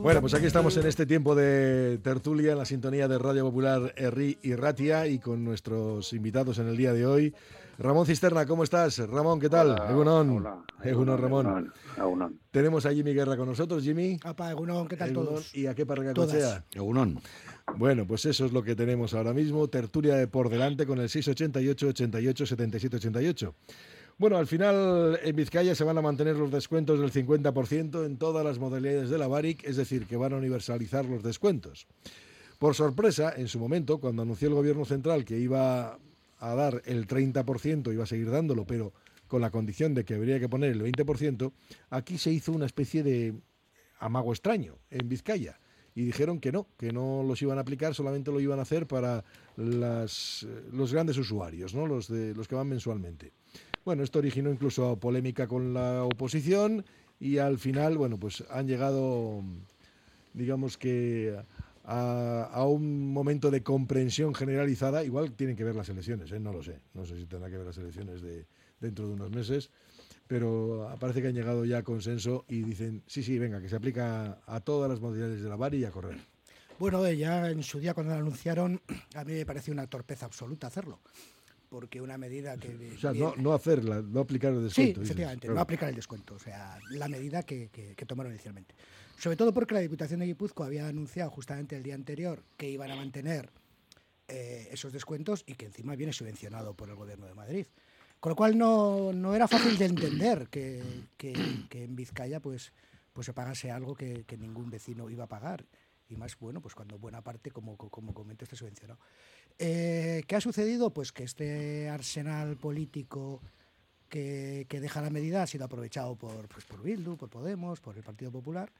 Bueno, pues aquí estamos en este tiempo de tertulia en la sintonía de Radio Popular Erri y Ratia y con nuestros invitados en el día de hoy. Ramón Cisterna, ¿cómo estás? Ramón, ¿qué tal? Egunon. Egunon, Ramón. Tenemos a Jimmy Guerra con nosotros. Jimmy. Apa, Egunon, ¿qué tal todos? ¿Y a qué parroquia Cochea? Egunon. Bueno, pues eso es lo que tenemos ahora mismo. Tertulia de por delante con el 688 88 77 88. Bueno, al final en Vizcaya se van a mantener los descuentos del 50% en todas las modalidades de la BARIC, es decir, que van a universalizar los descuentos. Por sorpresa, en su momento, cuando anunció el Gobierno Central que iba a dar el 30%, iba a seguir dándolo, pero con la condición de que habría que poner el 20%, aquí se hizo una especie de amago extraño en Vizcaya. Y dijeron que no, que no los iban a aplicar, solamente lo iban a hacer para las, los grandes usuarios, ¿no? los, de, los que van mensualmente. Bueno, esto originó incluso polémica con la oposición y al final, bueno, pues han llegado, digamos que a, un momento de comprensión generalizada. Igual tienen que ver las elecciones, ¿eh? no lo sé. No sé si tendrá que ver las elecciones de dentro de unos meses, pero parece que han llegado ya a consenso y dicen, sí, sí, venga, que se aplica a todas las modalidades de la VAR y a correr. Bueno, eh, ya en su día cuando lo anunciaron, a mí me pareció una torpeza absoluta hacerlo porque una medida que... O sea, no, hacerla, no aplicar el descuento. Sí, efectivamente, no aplicar el descuento, o sea, la medida que, que, tomaron inicialmente. Sobre todo porque la Diputación de Guipúzcoa había anunciado justamente el día anterior que iban a mantener eh, esos descuentos y que encima viene subvencionado por el Gobierno de Madrid. Con lo cual no, no era fácil de entender que, que, en Vizcaya pues, pues se pagase algo que, ningún vecino iba a pagar. Y más, bueno, pues cuando buena parte, como, como comento, está subvencionado. Eh, ¿Qué ha sucedido? Pues que este arsenal político que, deja la medida ha sido aprovechado por, pues por Bildu, por Podemos, por el Partido Popular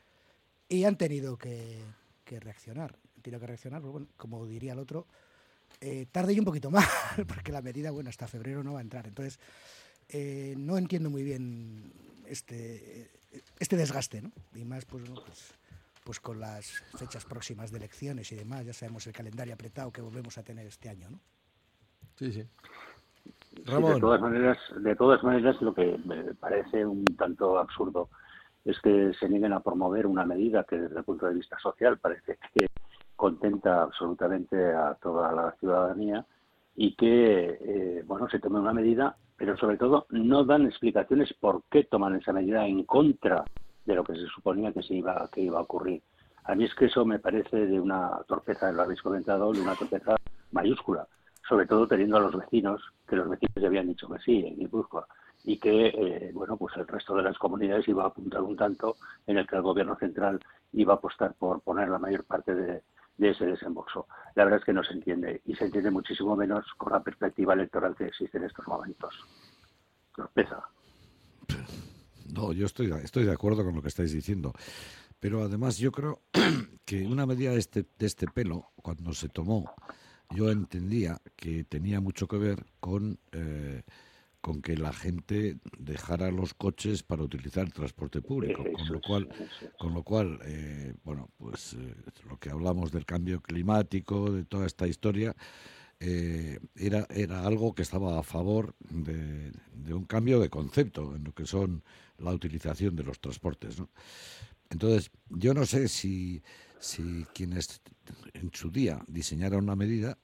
y han tenido que, reaccionar. Han tenido que reaccionar, pues como diría el otro, eh, tarde y un poquito más, porque la medida, bueno, hasta febrero no va a entrar. Entonces, eh, no entiendo muy bien este, este desgaste, ¿no? Y más, pues, pues pues con las fechas próximas de elecciones y demás, ya sabemos el calendario apretado que volvemos a tener este año, ¿no? Sí, sí. Ramón. de todas maneras, de todas maneras, lo que me parece un tanto absurdo es que se nieguen a promover una medida que desde el punto de vista social parece que contenta absolutamente a toda la ciudadanía y que eh, bueno se tome una medida, pero sobre todo no dan explicaciones por qué toman esa medida en contra de lo que se suponía que se iba que iba a ocurrir. A mí es que eso me parece de una torpeza, lo habéis comentado, de una torpeza mayúscula, sobre todo teniendo a los vecinos, que los vecinos ya habían dicho que sí en Guipúzcoa, y que, eh, bueno, pues el resto de las comunidades iba a apuntar un tanto en el que el gobierno central iba a apostar por poner la mayor parte de, de ese desembolso. La verdad es que no se entiende, y se entiende muchísimo menos con la perspectiva electoral que existe en estos momentos. Torpeza. No, yo estoy, estoy de acuerdo con lo que estáis diciendo. Pero además yo creo que una medida de este, de este pelo, cuando se tomó, yo entendía que tenía mucho que ver con, eh, con que la gente dejara los coches para utilizar el transporte público. Con lo cual, con lo cual eh, bueno, pues eh, lo que hablamos del cambio climático, de toda esta historia, era, era algo que estaba a favor de, de, un cambio de concepto en lo que son la utilización de los transportes. ¿no? Entonces, yo no sé si, si quienes en su día diseñaron una medida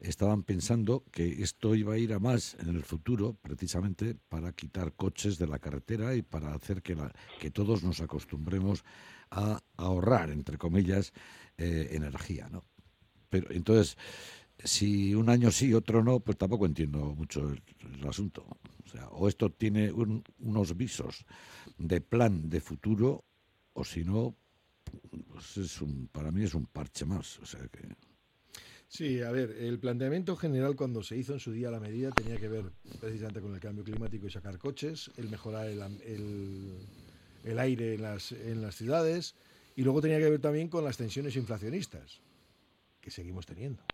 estaban pensando que esto iba a ir a más en el futuro, precisamente para quitar coches de la carretera y para hacer que, la, que todos nos acostumbremos a ahorrar, entre comillas, eh, energía. ¿no? Pero entonces, si un año sí, otro no, pues tampoco entiendo mucho el, asunto. O sea, o esto tiene unos visos de plan de futuro, o si no, pues es un, para mí es un parche más. O sea que... Sí, a ver, el planteamiento general cuando se hizo en su día la medida tenía que ver precisamente con el cambio climático y sacar coches, el mejorar el, el, aire en las, en las ciudades y luego tenía que ver también con las tensiones inflacionistas que seguimos teniendo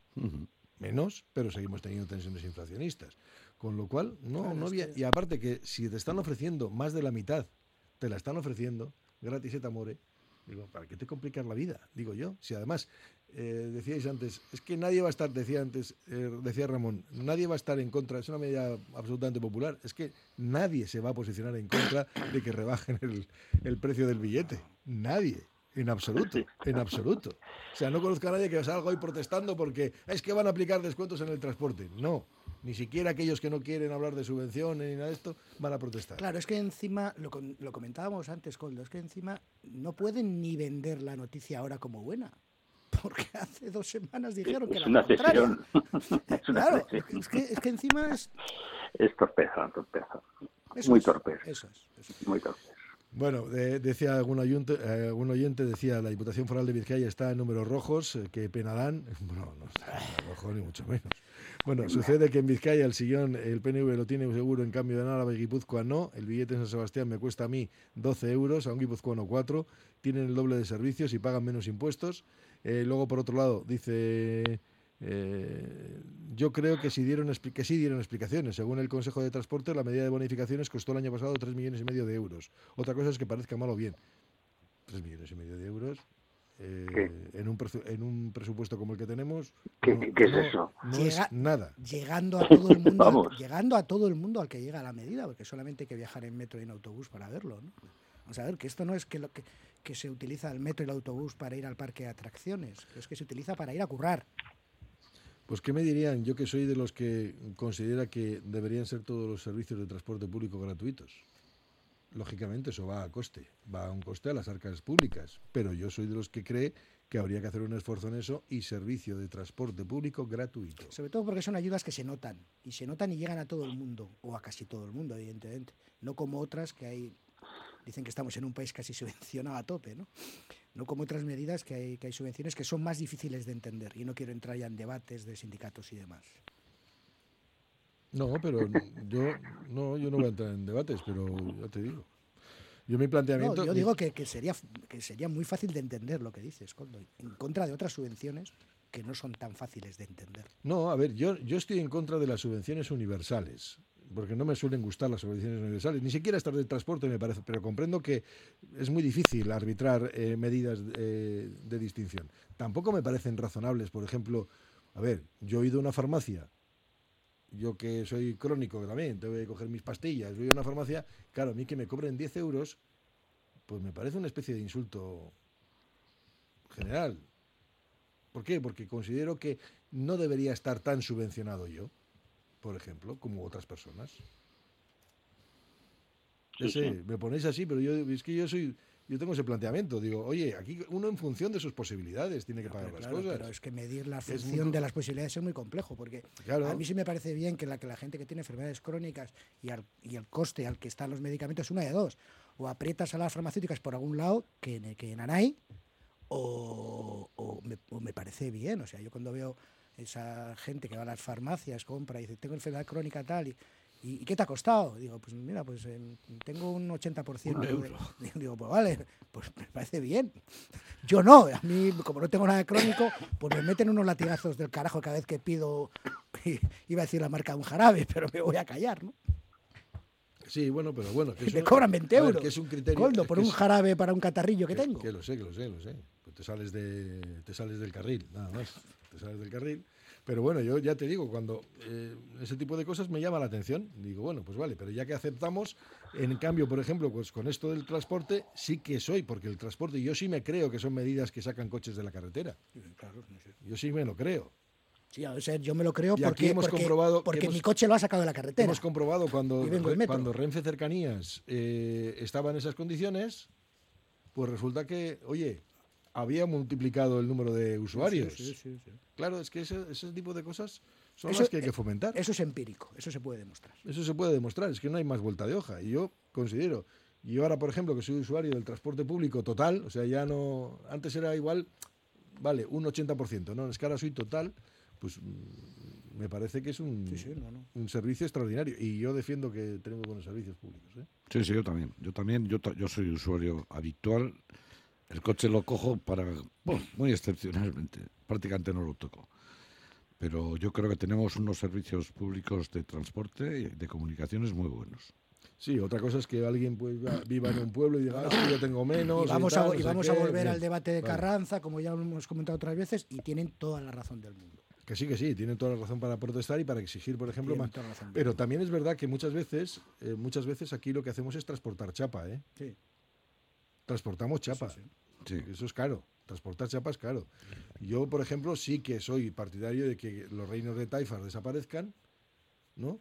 menos, pero seguimos teniendo tensiones inflacionistas. Con lo cual, no, no había. Y aparte que si te están ofreciendo más de la mitad, te la están ofreciendo gratis et amore, digo, ¿para qué te complicar la vida? Digo yo. Si además eh, decíais antes, es que nadie va a estar, decía antes, eh, decía Ramón, nadie va a estar en contra, es una medida absolutamente popular, es que nadie se va a posicionar en contra de que rebajen el, precio del billete. Nadie. En absoluto, en absoluto. O sea, no conozco a nadie que salga hoy protestando porque es que van a aplicar descuentos en el transporte. No, ni siquiera aquellos que no quieren hablar de subvenciones ni nada de esto van a protestar. Claro, es que encima, lo, lo comentábamos antes, Coldo, es que encima no pueden ni vender la noticia ahora como buena porque hace dos semanas dijeron que era una contraria. claro, Es, que, es que encima es... Es torpeza, torpeza. Muy torpe. Eso es. Muy torpe. Bueno, decía algún oyente, eh, algún oyente, decía, la Diputación Foral de Vizcaya está en números rojos, eh, que pena dan. Bueno, no está en ni mucho menos. Bueno, sucede que en Vizcaya el sillón, el PNV lo tiene seguro, en cambio de Álava y Guipúzcoa no. El billete en San Sebastián me cuesta a mí 12 euros, a un guipuzcoano 4. Tienen el doble de servicios y pagan menos impuestos. Eh, luego, por otro lado, dice... Eh, yo creo que, si dieron, que sí dieron explicaciones. Según el Consejo de Transporte, la medida de bonificaciones costó el año pasado 3 millones y medio de euros. Otra cosa es que parezca mal o bien. 3 millones y medio de euros eh, en, un en un presupuesto como el que tenemos. ¿Qué, es eso? No es nada. Llegando a todo el mundo, llegando a todo el mundo al que llega la medida, porque solamente hay que viajar en metro y en autobús para verlo. ¿no? Vamos a ver que esto no es que, lo que, que se utiliza el metro y el autobús para ir al parque de atracciones, es que se utiliza para ir a currar. Pues ¿qué me dirían? Yo que soy de los que considera que deberían ser todos los servicios de transporte público gratuitos. Lógicamente eso va a coste, va a un coste a las arcas públicas, pero yo soy de los que cree que habría que hacer un esfuerzo en eso y servicio de transporte público gratuito. Sobre todo porque son ayudas que se notan, y se notan y llegan a todo el mundo, o a casi todo el mundo, evidentemente, no como otras que hay dicen que estamos en un país casi subvencionado a tope, ¿no? No como otras medidas que hay, que hay subvenciones que son más difíciles de entender. Y no quiero entrar ya en debates de sindicatos y demás. No, pero yo no, yo no voy a entrar en debates, pero ya te digo. Yo mi planteamiento. yo digo que, que, sería, que sería muy fácil de entender lo que dices, en contra de otras subvenciones que no son tan fáciles de entender. No, a ver, yo, yo estoy en contra de las subvenciones universales porque no me suelen gustar las subvenciones universales, ni siquiera estas del transporte me parece, pero comprendo que es muy difícil arbitrar eh, medidas eh, de distinción. Tampoco me parecen razonables, por ejemplo, a ver, yo he ido a una farmacia, yo que soy crónico también, tengo que coger mis pastillas, voy a una farmacia, claro, a mí que me cobren 10 euros, pues me parece una especie de insulto general. ¿Por qué? Porque considero que no debería estar tan subvencionado yo por ejemplo, como otras personas. sé, me ponéis así, pero yo es que yo soy yo tengo ese planteamiento. Digo, oye, aquí uno en función de sus posibilidades tiene que pagar las cosas. Pero es que medir la función de las posibilidades es muy complejo, porque a mí sí me parece bien que la, que la gente que tiene enfermedades crónicas y, y el coste al que están los medicamentos es una de dos. O aprietas a las farmacéuticas por algún lado, que, que en ANAI, o, o, me, o me parece bien. O sea, yo cuando veo esa gente que va a las farmacias, compra y dice, tengo enfermedad crónica tal, y, ¿y, qué te ha costado? Digo, pues mira, pues em, tengo un 80%. De, digo, pues vale, pues me parece bien. Yo no, a mí, como no tengo nada crónico, pues me meten unos latigazos del carajo cada vez que pido, iba a decir la marca de un jarabe, pero me voy a callar, ¿no? Sí, bueno, pero bueno. Que me cobran 20 euros. que es un criterio. por un jarabe para un catarrillo que, tengo. Que lo sé, que lo sé, lo sé. Pues te sales, de, te sales del carril, nada más sales del carril. Pero bueno, yo ya te digo, cuando eh, ese tipo de cosas me llama la atención, digo, bueno, pues vale, pero ya que aceptamos, en cambio, por ejemplo, pues con esto del transporte sí que soy, porque el transporte yo sí me creo que son medidas que sacan coches de la carretera. Yo sí me lo creo. Sí, a ver, yo me lo creo porque, hemos comprobado porque mi coche lo ha sacado de la carretera. Hemos comprobado cuando, cuando Renfe Cercanías eh, estaba en esas condiciones, pues resulta que, oye, había multiplicado el número de usuarios. Sí, sí, sí, claro, es que ese, tipo de cosas son las que hay que fomentar. Eso es empírico, eso se puede demostrar. Eso se puede demostrar, es que no hay más vuelta de hoja. Y yo considero, y ahora, por ejemplo, que soy usuario del transporte público total, o sea, ya no. Antes era igual, vale, un 80%, ¿no? Es que ahora soy total, pues mm, me parece que es un, un servicio extraordinario. Y yo defiendo que tenemos buenos servicios públicos. ¿eh? Sí, sí, yo también. Yo también, yo, yo soy usuario habitual el coche lo cojo para, bueno, muy excepcionalmente, prácticamente no lo toco. Pero yo creo que tenemos unos servicios públicos de transporte y de comunicaciones muy buenos. Sí, otra cosa es que alguien pues, viva en un pueblo y diga, ah, yo tengo menos. Y vamos, a, y vamos a volver al debate de Carranza, como ya hemos comentado otras veces, y tienen toda la razón del mundo. Que sí, que sí, tienen toda la razón para protestar y para exigir, por ejemplo, más. Pero también es verdad que muchas veces, eh, muchas veces aquí lo que hacemos es transportar chapa, ¿eh? Sí. Transportamos chapa. Sí, Eso es caro. Transportar chapa es caro. Yo, por ejemplo, sí que soy partidario de que los reinos de Taifas desaparezcan, ¿no?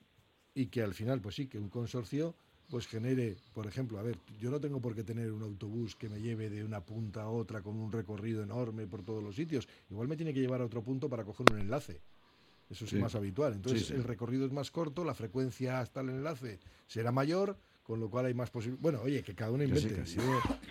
Y que al final, pues sí, que un consorcio pues genere, por ejemplo, a ver, yo no tengo por qué tener un autobús que me lleve de una punta a otra con un recorrido enorme por todos los sitios. Igual me tiene que llevar a otro punto para coger un enlace. Eso es más habitual. Entonces el recorrido es más corto, la frecuencia hasta el enlace será mayor con lo cual hay más posibilidades. Bueno, oye, que cada uno invente.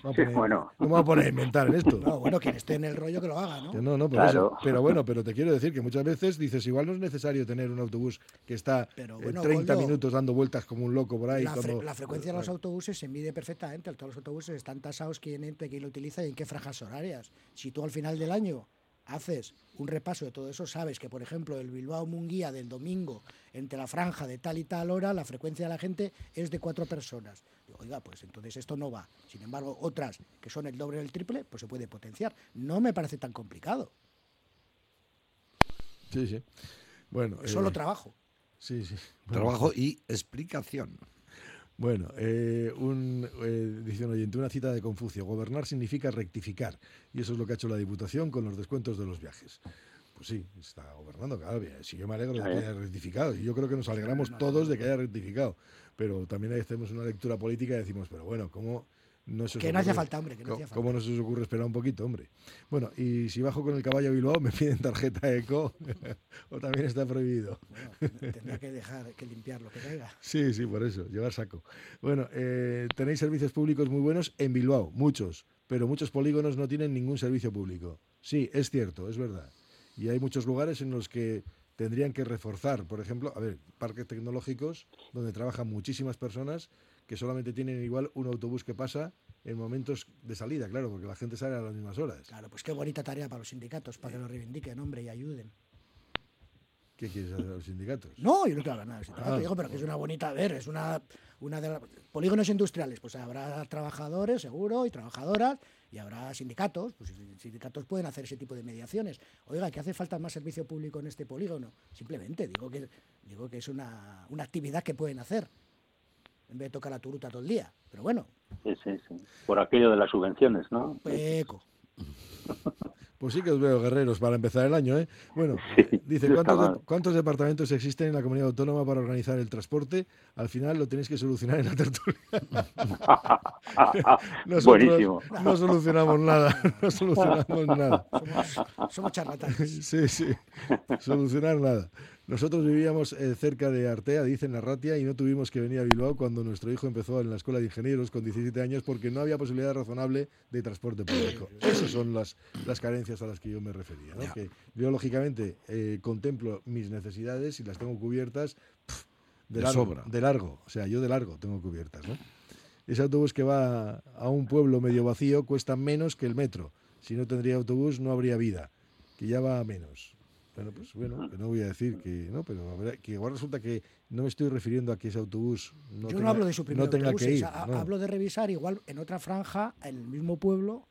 No, bueno. me voy a poner a inventar en esto? No, bueno, quien esté en el rollo que lo haga, ¿no? no, no, por eso. Pero bueno, pero te quiero decir que muchas veces dices, igual no es necesario tener un autobús que está 30 minutos dando vueltas como un loco por ahí. La, la frecuencia de los autobuses se mide perfectamente. Todos los autobuses están tasados quién entra, quién lo utiliza y en qué franjas horarias. Si tú al final del año haces un repaso de todo eso, sabes que, por ejemplo, el Bilbao Munguía del domingo, entre la franja de tal y tal hora, la frecuencia de la gente es de cuatro personas. oiga, pues entonces esto no va. Sin embargo, otras que son el doble o el triple, pues se puede potenciar. No me parece tan complicado. Sí, sí. Bueno, solo eh, trabajo. Sí, sí. Trabajo y explicación. Bueno, eh, un, eh, dice un oyente, una cita de Confucio. Gobernar significa rectificar. Y eso es lo que ha hecho la Diputación con los descuentos de los viajes. Pues sí, está gobernando vez. Si yo me alegro de que haya rectificado. Y yo creo que nos alegramos todos de que haya rectificado. Pero también hacemos una lectura política y decimos, pero bueno, ¿cómo que no hacía falta, hombre. Que no ¿Cómo no se os ocurre esperar un poquito, hombre? Bueno, y si bajo con el caballo a Bilbao, ¿me piden tarjeta ECO o también está prohibido? Bueno, tendrá que dejar que limpiar lo que caiga. Sí, sí, por eso, llevar saco. Bueno, eh, tenéis servicios públicos muy buenos en Bilbao, muchos, pero muchos polígonos no tienen ningún servicio público. Sí, es cierto, es verdad. Y hay muchos lugares en los que tendrían que reforzar, por ejemplo, a ver, parques tecnológicos donde trabajan muchísimas personas que solamente tienen igual un autobús que pasa en momentos de salida, claro, porque la gente sale a las mismas horas. Claro, pues qué bonita tarea para los sindicatos, para que lo reivindiquen, hombre, y ayuden. ¿Qué quieres hacer a los sindicatos? No, yo no quiero hablar nada de sindicatos, ah. digo, pero que es una bonita, a ver, es una, una de las... Polígonos industriales, pues habrá trabajadores, seguro, y trabajadoras, y habrá sindicatos, pues sindicatos pueden hacer ese tipo de mediaciones. Oiga, que hace falta más servicio público en este polígono. Simplemente digo que, digo que es una, una actividad que pueden hacer en vez de tocar la turuta todo el día. Pero bueno. Sí, sí, sí. Por aquello de las subvenciones, ¿no? Peco. Pues sí que os veo guerreros para empezar el año, ¿eh? Bueno, dice, ¿cuántos, ¿cuántos, departamentos existen en la comunidad autónoma para organizar el transporte? Al final lo tenéis que solucionar en la tertulia. Buenísimo. No solucionamos nada, no solucionamos nada. Somos, somos charlatanes. Sí, sí, solucionar nada. Nosotros vivíamos eh, cerca de Artea, dice Narratia, y no tuvimos que venir a Bilbao cuando nuestro hijo empezó en la escuela de ingenieros con 17 años porque no había posibilidad razonable de transporte público. Esas son las, las carencias a las que yo me refería. ¿no? Que yo, lógicamente, eh, contemplo mis necesidades y las tengo cubiertas de, largo, de largo. O sea, yo de largo tengo cubiertas. ¿no? Ese autobús que va a un pueblo medio vacío cuesta menos que el metro. Si no tendría autobús, no habría vida, que ya va a menos. Bueno, pues bueno, que no voy a decir que no, pero que igual resulta que no me estoy refiriendo a que ese autobús no Yo tenga, no hablo de suprimir no tenga que ir. Hablo de revisar igual en otra franja, en el mismo pueblo,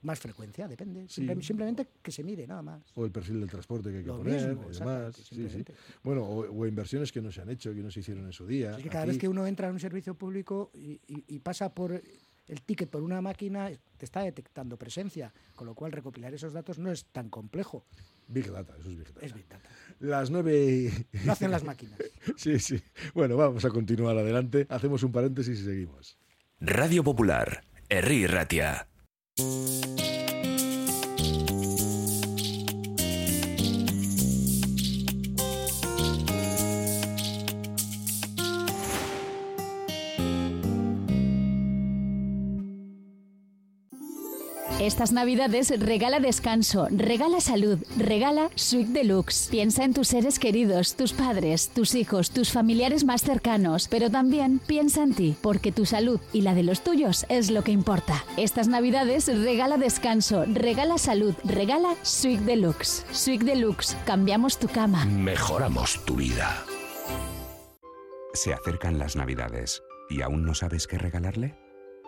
más frecuencia, depende. Simplemente que se mire, nada más. O el perfil del transporte que hay que poner y demás. Sí, sí. Bueno, o, inversiones que no se han hecho, que no se hicieron en su día. Es que cada vez que uno entra en un servicio público y pasa por el ticket por una máquina, te está detectando presencia, con lo cual recopilar esos datos no es tan complejo. Big Data, eso es Big Data. Es Big Data. Las nueve... Lo hacen las máquinas. sí, sí. Bueno, vamos a continuar adelante. Hacemos un paréntesis y seguimos. Radio Popular, Erri Ratia. Estas navidades regala descanso, regala salud, regala Suite Deluxe. Piensa en tus seres queridos, tus padres, tus hijos, tus familiares más cercanos, pero también piensa en ti, porque tu salud y la de los tuyos es lo que importa. Estas navidades regala descanso, regala salud, regala Suite Deluxe. Suite Deluxe, cambiamos tu cama. Mejoramos tu vida. Se acercan las navidades ¿Y aún no sabes qué regalarle?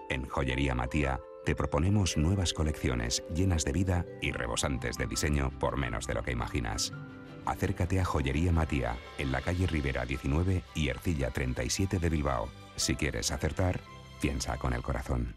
En Joyería Matía te proponemos nuevas colecciones llenas de vida y rebosantes de diseño por menos de lo que imaginas. Acércate a Joyería Matía, en la calle Rivera 19 y Ercilla 37 de Bilbao. Si quieres acertar, piensa con el corazón.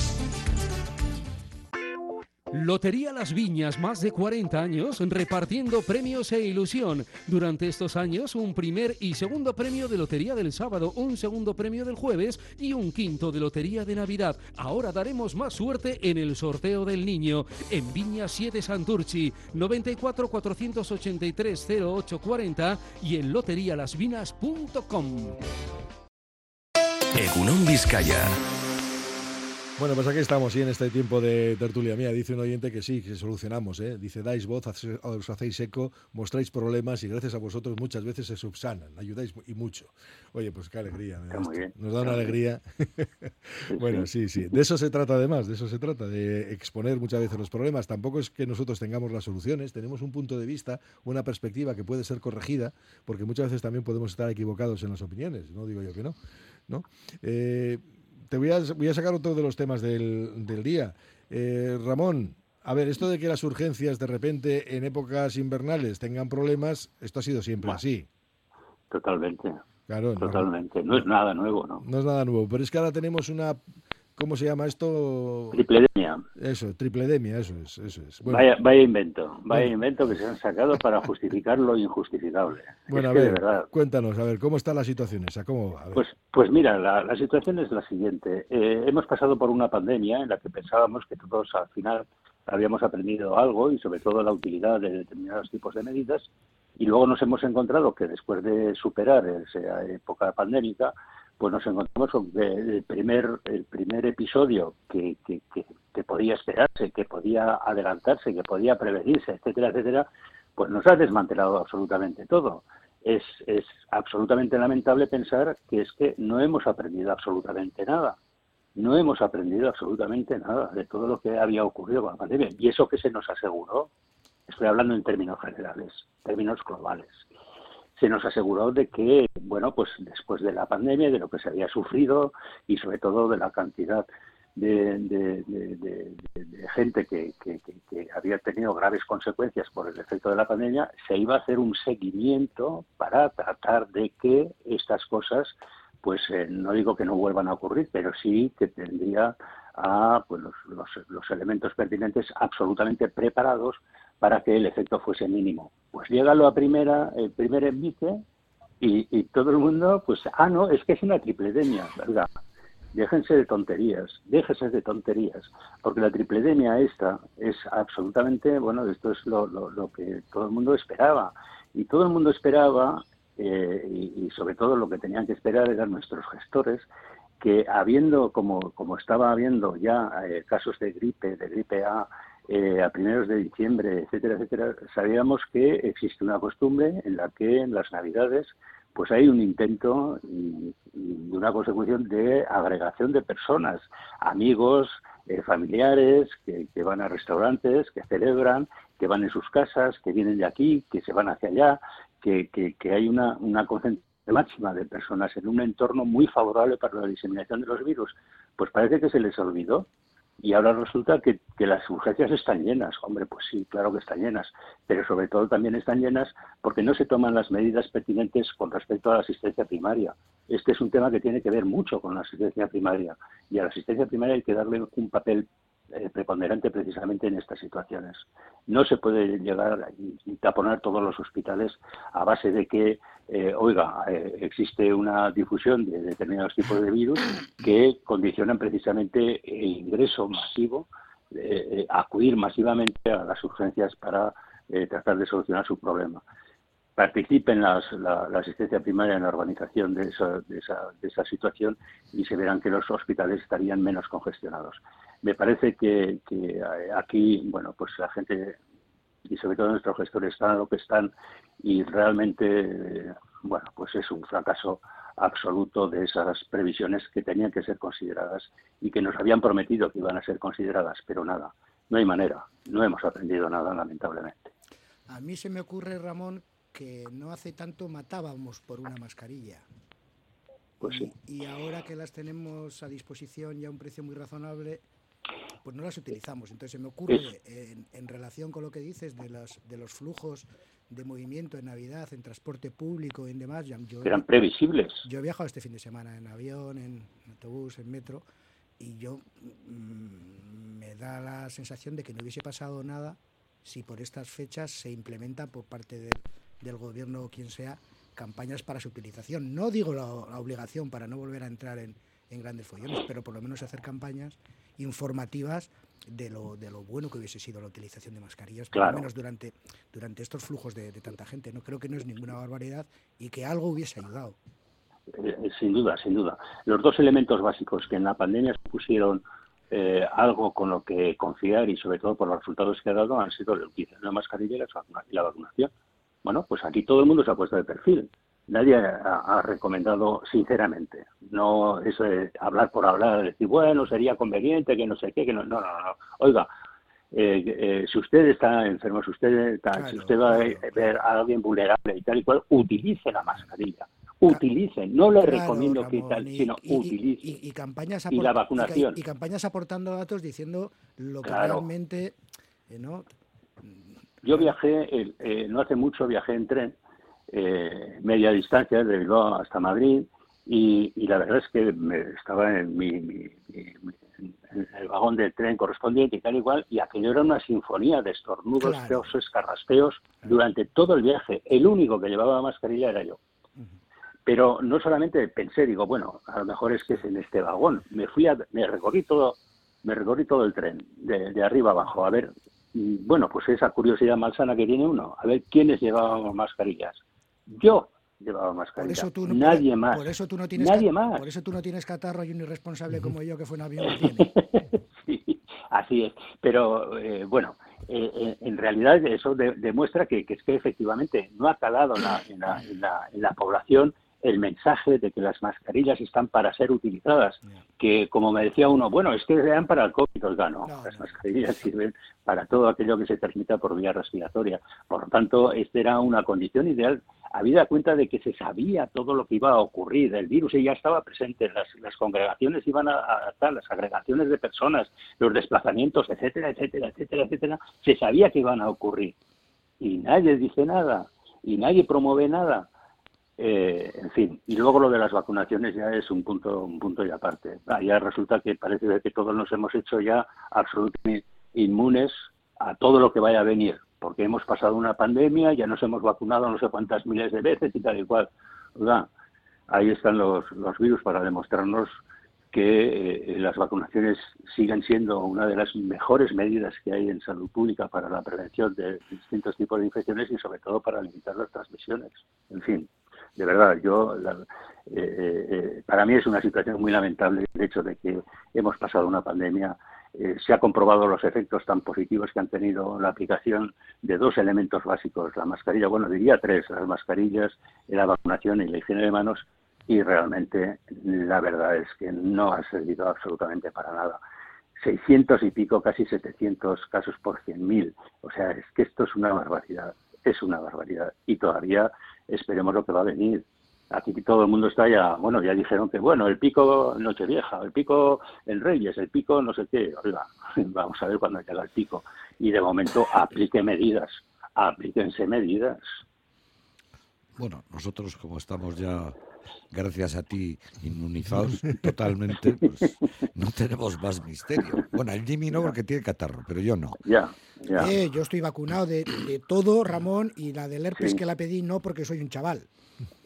Lotería Las Viñas, más de 40 años repartiendo premios e ilusión. Durante estos años, un primer y segundo premio de Lotería del sábado, un segundo premio del jueves y un quinto de Lotería de Navidad. Ahora daremos más suerte en el sorteo del niño. En Viña 7 Santurchi, 94 483 0840 y en loterialasvinas.com. Egunon Vizcaya. Bueno, pues aquí estamos, y en este tiempo de tertulia mía, dice un oyente que sí, que solucionamos, ¿eh? Dice, dais voz, os hacéis eco, mostráis problemas y gracias a vosotros muchas veces se subsanan, ayudáis y mucho. Oye, pues qué alegría. Nos da una alegría. bueno, sí, sí. De eso se trata además, de eso se trata, de exponer muchas veces los problemas. Tampoco es que nosotros tengamos las soluciones, tenemos un punto de vista, una perspectiva que puede ser corregida, porque muchas veces también podemos estar equivocados en las opiniones, no digo yo que no. ¿no? Eh, te voy a, voy a sacar otro de los temas del, del día. Eh, Ramón, a ver, esto de que las urgencias de repente en épocas invernales tengan problemas, esto ha sido siempre así. Totalmente. Claro, Totalmente. No, es nada nuevo, ¿no? No es nada nuevo, pero es que ahora tenemos una ¿Cómo se llama esto? Tripledemia. Eso, tripledemia, eso es. Eso es. vaya, vaya invento, vaya invento que se han sacado para justificar lo injustificable. Bueno, a ver, cuéntanos, a ver, ¿cómo está la situación esa? ¿Cómo Pues, pues mira, la, situación es la siguiente. Eh, hemos pasado por una pandemia en la que pensábamos que todos al final habíamos aprendido algo y sobre todo la utilidad de determinados tipos de medidas y luego nos hemos encontrado que después de superar esa época pandémica pues nos encontramos con que el primer, el primer episodio que, que, que, podía esperarse, que podía adelantarse, que podía prevenirse, etcétera, etcétera, pues nos ha desmantelado absolutamente todo. Es, es absolutamente lamentable pensar que es que no hemos aprendido absolutamente nada. No hemos aprendido absolutamente nada de todo lo que había ocurrido con la pandemia. Y eso que se nos aseguró, estoy hablando en términos generales, términos globales se nos aseguró de que, bueno, pues después de la pandemia, de lo que se había sufrido y sobre todo de la cantidad de, gente que, había tenido graves consecuencias por el efecto de la pandemia, se iba a hacer un seguimiento para tratar de que estas cosas, pues eh, no digo que no vuelvan a ocurrir, pero sí que tendría a pues, los, los elementos pertinentes absolutamente preparados para que el efecto fuese mínimo. Pues llega a primera, el primer envite y, y, todo el mundo, pues, ah, no, es que es una tripledemia, ¿verdad? Déjense de tonterías, déjense de tonterías, porque la tripledemia esta es absolutamente, bueno, esto es lo, lo, que todo el mundo esperaba. Y todo el mundo esperaba, eh, y, sobre todo lo que tenían que esperar eran nuestros gestores, que habiendo, como, como estaba habiendo ya eh, casos de gripe, de gripe A, eh, a primeros de diciembre, etcétera, etcétera, sabíamos que existe una costumbre en la que en las Navidades pues hay un intento y, una consecución de agregación de personas, amigos, eh, familiares, que, van a restaurantes, que celebran, que van en sus casas, que vienen de aquí, que se van hacia allá, que, que, hay una, una concentración máxima de personas en un entorno muy favorable para la diseminación de los virus. Pues parece que se les olvidó y ahora resulta que, las urgencias están llenas. Hombre, pues sí, claro que están llenas, pero sobre todo también están llenas porque no se toman las medidas pertinentes con respecto a la asistencia primaria. Este es un tema que tiene que ver mucho con la asistencia primaria y a la asistencia primaria hay que darle un papel eh, preponderante precisamente en estas situaciones. No se puede llegar y taponar todos los hospitales a base de que eh, oiga, eh, existe una difusión de determinados tipos de virus que condicionan precisamente el ingreso masivo, eh, acudir masivamente a las urgencias para tratar de solucionar su problema. Participen las, la, asistencia primaria en la organización de esa, de, esa, situación y se verán que los hospitales estarían menos congestionados. Me parece que, que aquí, bueno, pues la gente y sobre todo nuestros gestores están lo que están y realmente, bueno, pues es un fracaso absoluto de esas previsiones que tenían que ser consideradas y que nos habían prometido que iban a ser consideradas, pero nada, no hay manera, no hemos aprendido nada lamentablemente. A mí se me ocurre, Ramón, que no hace tanto matábamos por una mascarilla. Pues sí. Y ahora que las tenemos a disposición y a un precio muy razonable, pues no las utilizamos. Entonces se me ocurre, en, relación con lo que dices de, las, de los flujos de movimiento en Navidad, en transporte público y en demás. Yo, Eran previsibles. Yo he viajado este fin de semana en avión, en, autobús, en metro, y yo mm, me da la sensación de que no hubiese pasado nada si por estas fechas se implementa por parte del gobierno o quien sea campañas para su utilización. No digo la, obligación para no volver a entrar en, en grandes follones, pero por lo menos hacer campañas informativas de lo, de lo bueno que hubiese sido la utilización de mascarillas, por lo menos durante, durante estos flujos de, tanta gente. No creo que no es ninguna barbaridad y que algo hubiese ayudado. Eh, eh, sin duda, sin duda. Los dos elementos básicos que en la pandemia pusieron eh, algo con lo que confiar y sobre todo por los resultados que ha dado han sido la utilización de la mascarilla y la vacunación. Bueno, pues aquí todo el mundo se ha puesto de perfil nadie ha, recomendado sinceramente. No eso de hablar por hablar, decir, bueno, sería conveniente, que no sé qué, que no, no, no, no. Oiga, eh, eh, si usted está enfermo, si usted, si usted va a ver a alguien vulnerable y tal y cual, utilice la mascarilla. Utilice, no le recomiendo que tal, sino utilice. Y, campañas y la vacunación. Y, campañas aportando datos diciendo lo que realmente. Eh, ¿no? Yo viajé, no hace mucho viajé en tren eh, media distancia de Bilbao hasta Madrid y, la verdad es que me, estaba en, mi, el vagón del tren correspondiente y tal igual y aquello era una sinfonía de estornudos, feos, escarraspeos durante todo el viaje. El único que llevaba mascarilla era yo. Pero no solamente pensé, digo, bueno, a lo mejor es que es en este vagón. Me fui a, me recorrí todo, me recorrí todo el tren, de, de arriba abajo, a ver, bueno, pues esa curiosidad malsana que tiene uno, a ver quiénes llevaban mascarillas. Yo llevaba mascarilla. Nadie más. Por eso tú no tienes Nadie más. Por eso tú no tienes catarro y un irresponsable como yo que fue en avión sí, así es. Pero eh, bueno, eh, eh, en realidad eso demuestra que, es que efectivamente no ha calado en la población el mensaje de que las mascarillas están para ser utilizadas, que como me decía uno, bueno, es que sean para el COVID, oiga, no, las mascarillas sirven para todo aquello que se transmita por vía respiratoria. Por lo tanto, esta era una condición ideal, habida cuenta de que se sabía todo lo que iba a ocurrir, el virus ya estaba presente, las, las congregaciones iban a adaptar, las agregaciones de personas, los desplazamientos, etcétera, etcétera, etcétera, etcétera, se sabía que iban a ocurrir. Y nadie dice nada, y nadie promueve nada eh, en fin, y luego lo de las vacunaciones ya es un punto, un punto y aparte. Ah, ya resulta que parece que todos nos hemos hecho ya absolutamente inmunes a todo lo que vaya a venir, porque hemos pasado una pandemia, ya nos hemos vacunado no sé cuántas miles de veces y tal y cual. Ahí están los, virus para demostrarnos que eh, las vacunaciones siguen siendo una de las mejores medidas que hay en salud pública para la prevención de distintos tipos de infecciones y sobre todo para limitar las transmisiones. En fin, de verdad, yo eh, eh, eh, para mí es una situación muy lamentable el hecho de que hemos pasado una pandemia. se ha comprobado los efectos tan positivos que han tenido la aplicación de dos elementos básicos, la mascarilla, bueno, diría tres, las mascarillas, la vacunación y la higiene de manos, y realmente la verdad es que no ha servido absolutamente para nada. 600 y pico, casi 700 casos por 100.000. O sea, es que esto es una barbaridad, es una barbaridad. Y todavía esperemos lo que va a venir. Aquí todo el mundo está ya, bueno, ya dijeron que, bueno, el pico Nochevieja, el pico en Reyes, el pico no sé qué. Oiga, vamos a ver cuándo llega el pico. Y de momento aplique medidas, aplíquense medidas. Bueno, nosotros como estamos ya, gracias a ti, inmunizados totalmente, pues no tenemos más misterio. Bueno, el Jimmy no porque tiene catarro, pero yo no. Ya. Eh, yo estoy vacunado de, todo, Ramón, y la del herpes que la pedí no porque soy un chaval.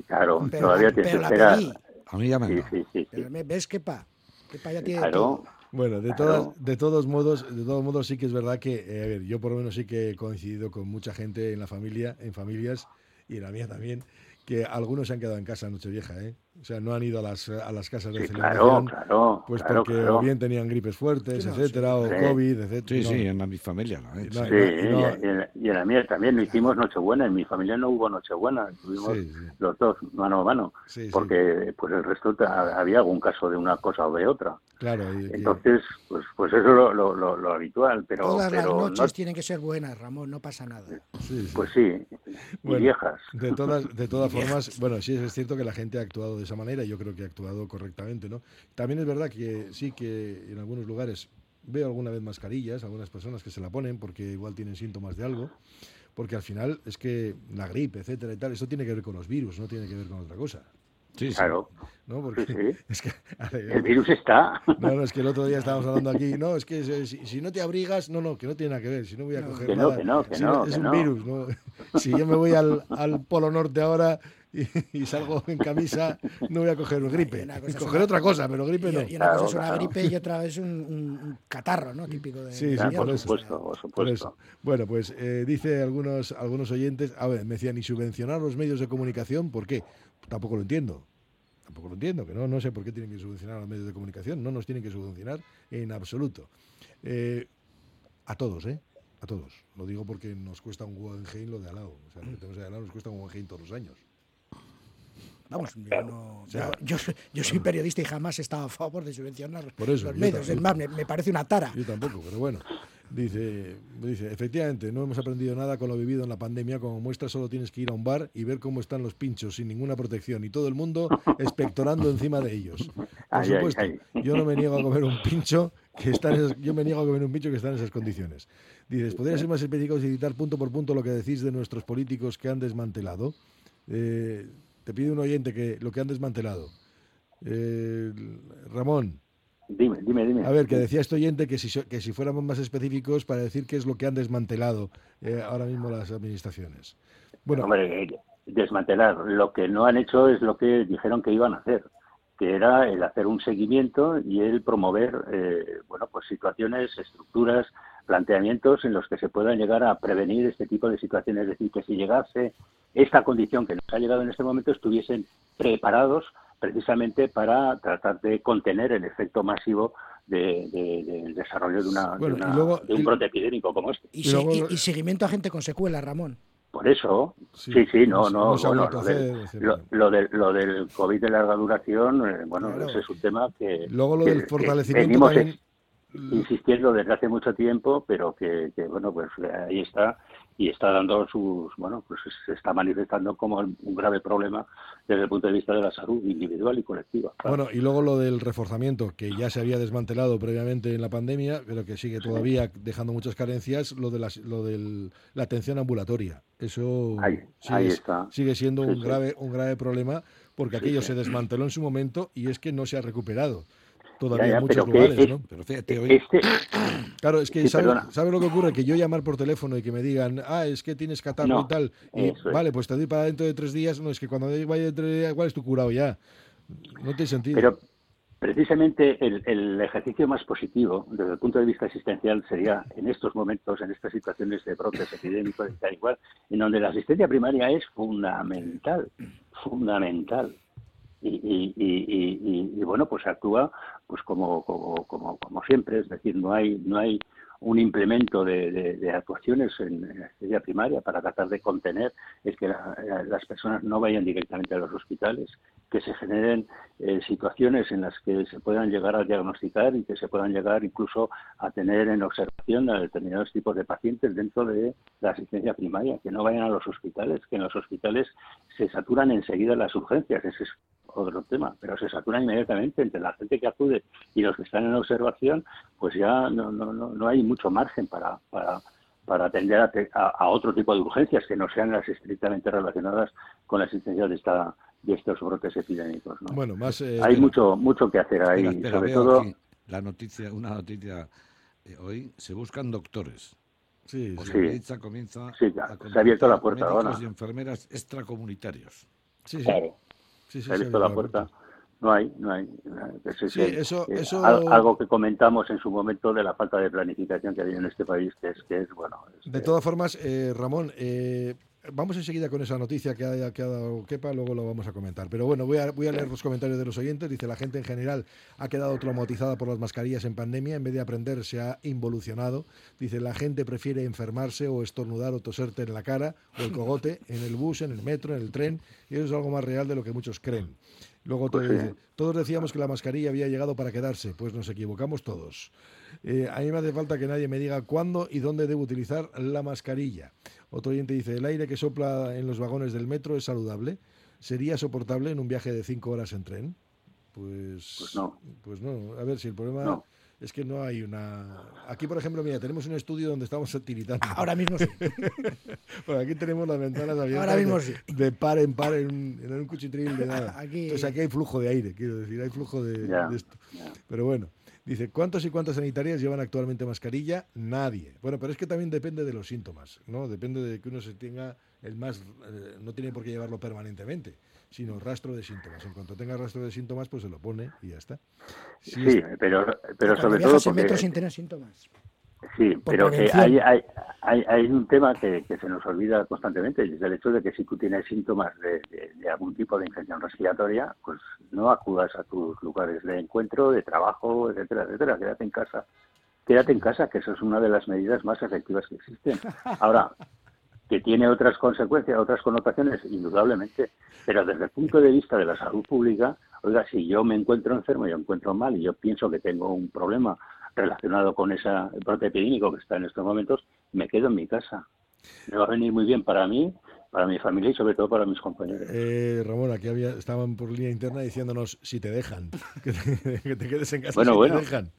Claro, todavía tienes que esperar. A mí ya me sí, sí, sí, ¿Ves qué pa? ¿Qué pa ya tiene Claro. todo? Bueno, de, todas, de todos modos, de todos modos sí que es verdad que, eh, a ver, yo por lo menos sí que he coincidido con mucha gente en la familia, en familias y la mía también, que algunos se han quedado en casa en Nochevieja, ¿eh? O sea, no han ido a las, a las casas de Sí, celebración, claro, claro, pues claro, porque claro. o bien tenían gripes fuertes, Sí, etcétera, o. COVID, etcétera. Sí, No, sí, en la, mi familia. Sí, no, no. y, en, y en la mía también no hicimos Nochebuena, en mi familia no hubo Nochebuena, tuvimos Sí, sí. los dos mano a mano, Sí, sí. porque pues el resto había algún caso de una cosa o de otra. Claro, y- y- Entonces, pues pues eso es lo, lo, lo- lo habitual, pero, Todas las pero noches no- tienen que ser buenas, Ramón, no pasa nada. sí, sí. pues sí, y Bueno, viejas. De todas, de todas formas, bueno, sí es cierto que la gente ha actuado de esa manera y yo creo que ha actuado correctamente, ¿no? También es verdad que sí que en algunos lugares veo alguna vez mascarillas, algunas personas que se la ponen porque igual tienen síntomas de algo, porque al final es que la gripe, etcétera y tal, eso tiene que ver con los virus, no tiene que ver con otra cosa, Sí, sí. Claro, ¿no? Porque Sí, sí. es que a ver, el virus está. no, no, es que el otro día estábamos hablando aquí, no, es que si, no te abrigas, no, no, que no tiene nada que ver, si no voy a No. coger Que no, nada, que no, que si no, es que un no. virus, ¿no? Si yo me voy al, al Polo Norte ahora y, y salgo en camisa, no voy a coger gripe, Y una cosa es coger una- otra cosa, pero gripe no. Y, y una cosa es una claro. gripe y otra es un, un- un catarro, ¿no? Típico de. Sí, de sí, por supuesto, por Por supuesto. eso. Bueno, pues eh, dice algunos, algunos oyentes, a ver, me decían, ¿y subvencionar los medios de comunicación? ¿Por qué? Tampoco lo entiendo. Tampoco lo entiendo, que no, no sé por qué tienen que subvencionar a los medios de comunicación. No nos tienen que subvencionar en absoluto. Eh, a todos, ¿eh? A todos. Lo digo porque nos cuesta un Guggenheim lo de al lado. O sea, lo que tenemos ahí al lado nos cuesta un Guggenheim todos los años. Vamos, yo, no- sea, yo- yo soy, yo soy periodista y jamás he estado a favor de subvencionar Por eso, los medios. Es más, me, me parece una tara. Yo tampoco, pero bueno. Dice, dice, efectivamente, no hemos aprendido nada con lo vivido en la pandemia. Como muestra, solo tienes que ir a un bar y ver cómo están los pinchos sin ninguna protección y todo el mundo expectorando encima de ellos. Por Ay, supuesto, ay. yo no me niego a comer un pincho que está en esas, yo me niego a comer un pincho que está en esas condiciones. Dices, ¿podría ser más específicos y citar punto por punto lo que decís de nuestros políticos que han desmantelado? Eh, te pide un oyente que lo que han desmantelado. Eh, Ramón, Dime, dime, dime. a ver, que decía este oyente que si, que si fuéramos más específicos para decir qué es lo que han desmantelado eh, ahora mismo las administraciones. Bueno, Hombre, eh, desmantelar. Lo que no han hecho es lo que dijeron que iban a hacer, que era el hacer un seguimiento y el promover, eh, bueno, pues situaciones, estructuras, planteamientos en los que se puedan llegar a prevenir este tipo de situaciones. Es decir, que si llegase esta condición que nos ha llegado en este momento, estuviesen preparados precisamente para tratar de contener el efecto masivo de- de- del desarrollo de, una, de Bueno, y una- luego- de un brote epidémico como este. Y, Y se- luego- y- y seguimiento a gente con secuelas, Ramón. Por eso, Sí, sí, sí, no no, bueno, lo, del- lo, lo del, lo del COVID de larga duración, eh, bueno, Claro. ese es un tema que, luego lo que- del que fortalecimiento venimos también. es- insistiendo desde hace mucho tiempo, pero que, que, bueno, pues ahí está y está dando sus, bueno, pues se está manifestando como un grave problema desde el punto de vista de la salud individual y colectiva. claro. Bueno, y luego lo del reforzamiento, que ya se había desmantelado previamente en la pandemia, pero que sigue todavía dejando muchas carencias, lo de las- lo del- la atención ambulatoria. Eso Ahí- sigue, ahí está. sigue siendo Sí, un sí. grave, un grave problema, porque aquello se desmanteló en su momento y es que no se ha recuperado. Todavía Ya, ya, en muchos lugares, es- ¿no? Pero fíjate, hoy, Este, Claro, es que Sí, ¿sabe, lo que ocurre? Que yo llamar por teléfono y que me digan, ah, es que tienes catarro No, y tal, y es. vale, pues te doy para dentro de tres días, no, es que cuando vaya dentro de tres días, igual es tu curado ya. No tiene sentido. Pero precisamente el, el ejercicio más positivo desde el punto de vista asistencial sería en estos momentos, en estas situaciones de brotes epidémicos y tal igual, en donde la asistencia primaria es fundamental, fundamental. Y, y- bueno, pues actúa pues como, como, como, como siempre, es decir, no hay, no hay un implemento de, de- actuaciones en, la asistencia primaria para tratar de contener es que la- la- las personas no vayan directamente a los hospitales, que se generen eh, situaciones en las que se puedan llegar a diagnosticar y que se puedan llegar incluso a tener en observación a determinados tipos de pacientes dentro de la asistencia primaria, que no vayan a los hospitales, que en los hospitales se saturan enseguida las urgencias, otro tema, pero se saturan inmediatamente entre la gente que acude y los que están en observación, pues ya no, no, no, no hay mucho margen para, para, para atender a, te- a- a otro tipo de urgencias que no sean las estrictamente relacionadas con la existencia de esta de estos brotes epidémicos. ¿no? Bueno, más... eh, hay espera. mucho mucho que hacer ahí, espera, espera, sobre todo aquí la noticia, una noticia eh, hoy, se buscan doctores. Sí, sí. Sí. Comienza Sí, ya, a se ha abierto la puerta ahora. y enfermeras extracomunitarios. Sí, claro. Sí, sí, se ha visto la puerta. No hay, no hay. sí, eso, eso... Algo que comentamos en su momento de la falta de planificación que hay en este país, que es, que es bueno. de todas formas, eh, Ramón, eh, vamos enseguida con esa noticia que ha, que ha, dado Kepa, luego lo vamos a comentar. Pero bueno, voy a, voy a leer los comentarios de los oyentes. Dice, la gente en general ha quedado traumatizada por las mascarillas en pandemia, en vez de aprender se ha involucionado. Dice, la gente prefiere enfermarse o estornudar o toserte en la cara o el cogote en el bus, en el metro, en el tren, y eso es algo más real de lo que muchos creen. Luego pues dice, todos decíamos que la mascarilla había llegado para quedarse, pues nos equivocamos todos. Eh, a mí me hace falta que nadie me diga cuándo y dónde debo utilizar la mascarilla. Otro oyente dice, el aire que sopla en los vagones del metro es saludable. ¿Sería soportable en un viaje de cinco horas en tren? Pues, pues no. Pues no. A ver, si el problema es que no hay una... Aquí, por ejemplo, mira, tenemos un estudio donde estamos tiritando. Ahora mismo sí. bueno, aquí tenemos las ventanas abiertas. Ahora mismo de, sí. De par en par en un, en un cuchitril de nada. Aquí... Entonces aquí hay flujo de aire, quiero decir, hay flujo de, esto. Pero bueno. Dice, ¿cuántos y cuántas sanitarias llevan actualmente mascarilla? Nadie. Bueno, pero es que también depende de los síntomas, ¿no? Depende de que uno se tenga el más... Eh, no tiene por qué llevarlo permanentemente, sino rastro de síntomas. En cuanto tenga rastro de síntomas, pues se lo pone y ya está. sí, pero, pero sobre todo... Porque... sin tener síntomas. Sí, pero que hay, hay, hay, un tema que, se nos olvida constantemente, y es el hecho de que si tú tienes síntomas de, algún tipo de infección respiratoria, pues no acudas a tus lugares de encuentro, de trabajo, etcétera, etcétera, quédate en casa. Quédate en casa, que eso es una de las medidas más efectivas que existen. Ahora, que tiene otras consecuencias, otras connotaciones, indudablemente, pero desde el punto de vista de la salud pública, oiga, si yo me encuentro enfermo, yo encuentro mal y yo pienso que tengo un problema relacionado con ese brote epidémico que está en estos momentos, me quedo en mi casa. Me va a venir muy bien para mí, para mi familia y sobre todo para mis compañeros. Eh, Ramón, aquí había, estaban por línea interna diciéndonos si te dejan, que te, quedes en casa bueno, si bueno. te dejan.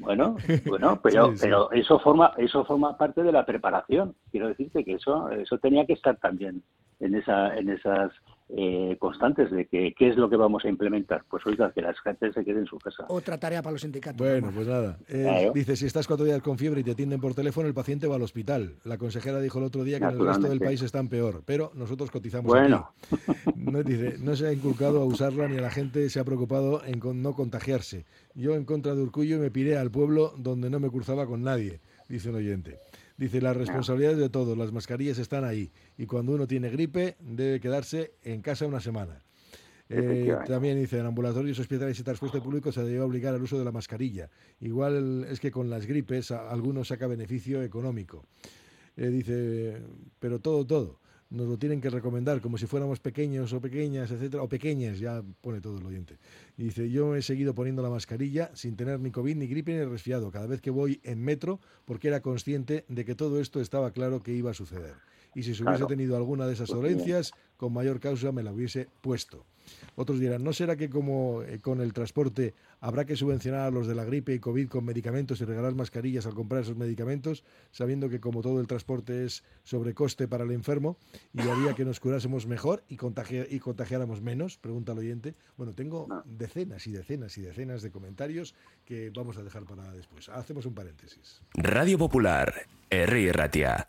Bueno, bueno, pero, pero eso forma eso forma parte de la preparación. Quiero decirte que eso eso tenía que estar también en esa en esas eh, constantes de que qué es lo que vamos a implementar. Pues oiga, que la gente se quede en su casa. Otra tarea para los sindicatos. Bueno, pues nada. Eh, dice, si estás cuatro días con fiebre y te atienden por teléfono, el paciente va al hospital. La consejera dijo el otro día que en el resto del país están peor, pero nosotros cotizamos bueno. No, dice, no se ha inculcado a usarla ni a la gente se ha preocupado en no contagiarse. Yo en contra de Urcullo me piré al pueblo donde no me cruzaba con nadie, dice un oyente. Dice, las responsabilidades de todos, las mascarillas están ahí y cuando uno tiene gripe debe quedarse en casa una semana. Eh, también dice, en ambulatorios, hospitales y transporte público se debe obligar al uso de la mascarilla. Igual es que con las gripes algunos saca beneficio económico. Eh, dice, pero todo, todo nos lo tienen que recomendar como si fuéramos pequeños o pequeñas, etcétera, o pequeñas, ya pone todo el oyente. Y dice, yo he seguido poniendo la mascarilla sin tener ni COVID, ni gripe, ni resfriado, cada vez que voy en metro, porque era consciente de que todo esto estaba claro que iba a suceder. Y si se hubiese tenido alguna de esas pues dolencias, con mayor causa me la hubiese puesto. Otros dirán, ¿no será que como eh, con el transporte habrá que subvencionar a los de la gripe y COVID con medicamentos y regalar mascarillas al comprar esos medicamentos, sabiendo que como todo el transporte es sobrecoste para el enfermo y haría que nos curásemos mejor y, y contagiáramos menos? Pregunta el oyente. Bueno, tengo decenas y decenas y decenas de comentarios que vamos a dejar para después. Hacemos un paréntesis. Radio Popular, R. Ratia.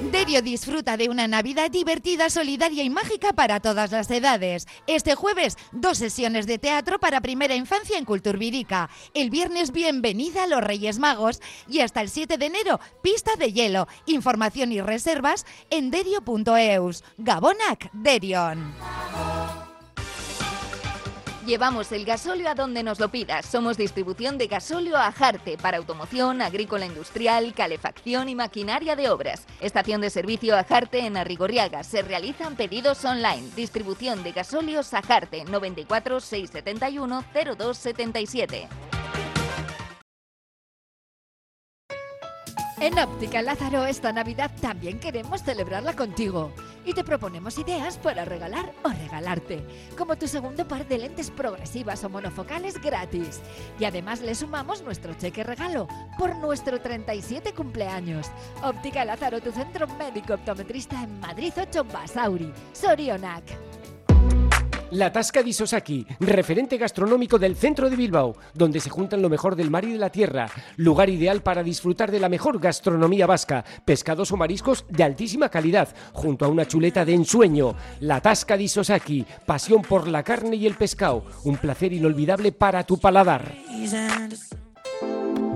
Derio disfruta de una Navidad divertida, solidaria y mágica para todas las edades. Este jueves, dos sesiones de teatro para primera infancia en Culturbirica. El viernes, bienvenida a los Reyes Magos. Y hasta el 7 de enero, pista de hielo. Información y reservas en derio.eus. Gabonac, Derion. Llevamos el gasóleo a donde nos lo pidas. Somos distribución de gasóleo a Jarte para automoción, agrícola industrial, calefacción y maquinaria de obras. Estación de servicio a Jarte en Arrigorriaga. Se realizan pedidos online. Distribución de gasóleo a Jarte 94 671 0277. En Óptica Lázaro esta Navidad también queremos celebrarla contigo. y te proponemos ideas para regalar o regalarte, como tu segundo par de lentes progresivas o monofocales gratis. Y además le sumamos nuestro cheque regalo por nuestro 37 cumpleaños. Óptica Lázaro, tu centro médico optometrista en Madrid 8 Basauri, Sorionac. La Tasca di Sosaki, referente gastronómico del centro de Bilbao, donde se juntan lo mejor del mar y de la tierra. Lugar ideal para disfrutar de la mejor gastronomía vasca, pescados o mariscos de altísima calidad, junto a una chuleta de ensueño. La Tasca di Sosaki, pasión por la carne y el pescado, un placer inolvidable para tu paladar.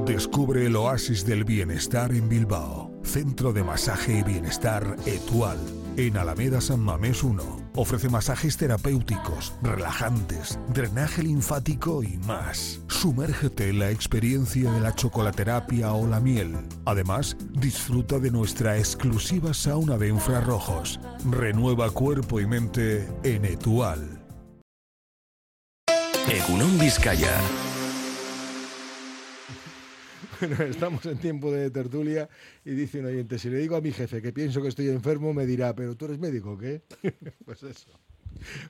Descubre el oasis del bienestar en Bilbao. Centro de masaje y bienestar Etual en Alameda San Mamés 1. Ofrece masajes terapéuticos, relajantes, drenaje linfático y más. Sumérgete en la experiencia de la chocolaterapia o la miel. Además, disfruta de nuestra exclusiva sauna de infrarrojos. Renueva cuerpo y mente en Etual. Egunon Vizcaya. Estamos en tiempo de tertulia y dice un oyente, si le digo a mi jefe que pienso que estoy enfermo, me dirá, pero tú eres médico, ¿qué? pues eso.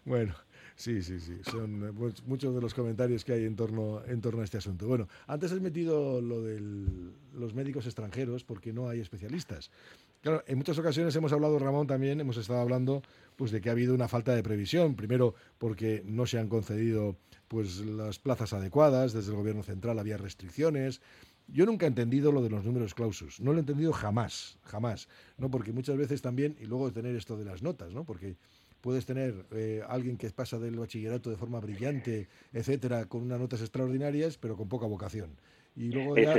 Bueno, sí, sí, sí. Son pues, muchos de los comentarios que hay en torno, en torno a este asunto. Bueno, antes has metido lo de los médicos extranjeros porque no hay especialistas. Claro, en muchas ocasiones hemos hablado, Ramón, también hemos estado hablando pues de que ha habido una falta de previsión. Primero, porque no se han concedido pues las plazas adecuadas, desde el gobierno central había restricciones, yo nunca he entendido lo de los números clausus, no lo he entendido jamás, jamás, ¿no? Porque muchas veces también, y luego tener esto de las notas, ¿no? Porque puedes tener eh, alguien que pasa del bachillerato de forma brillante, etcétera, con unas notas extraordinarias, pero con poca vocación. Y luego eso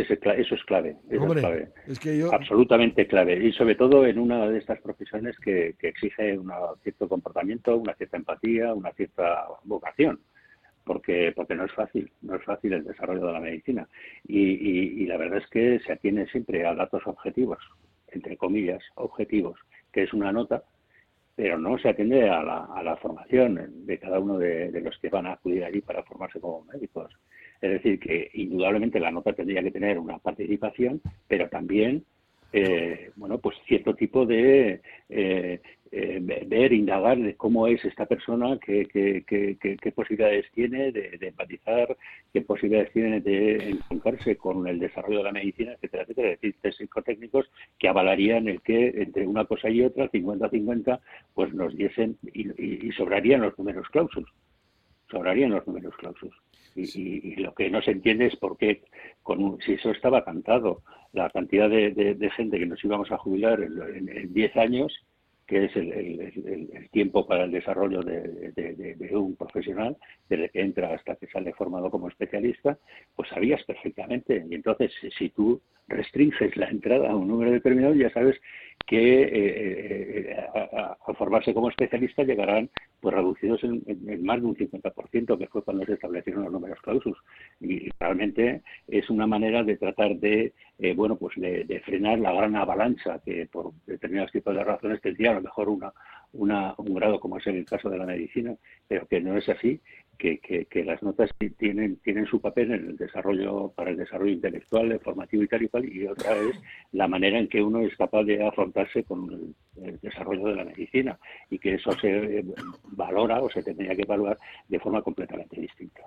es clave, eso es clave. Absolutamente clave. Y sobre todo en una de estas profesiones que, que exige un cierto comportamiento, una cierta empatía, una cierta vocación porque, porque no es fácil, no es fácil el desarrollo de la medicina. Y, la verdad es que se atiene siempre a datos objetivos, entre comillas, objetivos, que es una nota, pero no se atiende a la, formación de cada uno de, los que van a acudir allí para formarse como médicos. Es decir, que indudablemente la nota tendría que tener una participación, pero también eh, bueno, pues cierto tipo de eh, eh, ver, indagar de cómo es esta persona, qué, qué, posibilidades tiene de, empatizar, qué posibilidades tiene de encontrarse con el desarrollo de la medicina, etcétera, etcétera. Es decir, test psicotécnicos que avalarían el que entre una cosa y otra, 50-50, pues nos diesen y, sobrarían los números clausos. Sobrarían los números clausos. Y, lo que no se entiende es por qué, con si eso estaba cantado, la cantidad de, gente que nos íbamos a jubilar en 10 años, que es el, tiempo para el desarrollo de, un profesional, desde que entra hasta que sale formado como especialista, pues sabías perfectamente. Y entonces, si tú restringes la entrada a un número determinado, ya sabes que eh, eh, eh, a, formarse como especialista llegarán pues reducidos en, más de un 50%, que fue cuando se establecieron los números clausus. Y realmente es una manera de tratar de, bueno, pues de, frenar la gran avalancha que por determinados tipos de razones tendría a lo mejor una, una, un grado como es en el caso de la medicina, pero que no es así que, que, las notas tienen, tienen su papel en el desarrollo, para el desarrollo intelectual, formativo y tal y cual, y otra es la manera en que uno es capaz de afrontarse con el, desarrollo de la medicina, y que eso se valora o se tendría que evaluar de forma completamente distinta.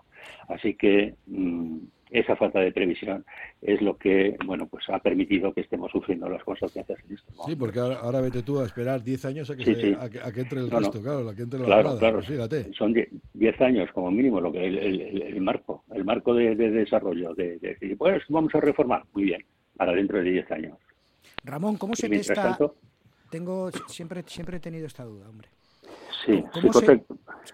Así que mm, esa falta de previsión es lo que bueno pues ha permitido que estemos sufriendo las consecuencias en esto. Sí, porque ahora, vete tú a esperar 10 años a que, entre el resto, claro, a que entre la claro, claro. Pues fíjate. Son 10 años como mínimo lo que el, marco, el marco de, desarrollo, de, decir, pues vamos a reformar, muy bien, para dentro de 10 años. Ramón, ¿cómo se te está...? Tengo, siempre, siempre he tenido esta duda, hombre. Sí, ¿Cómo, se,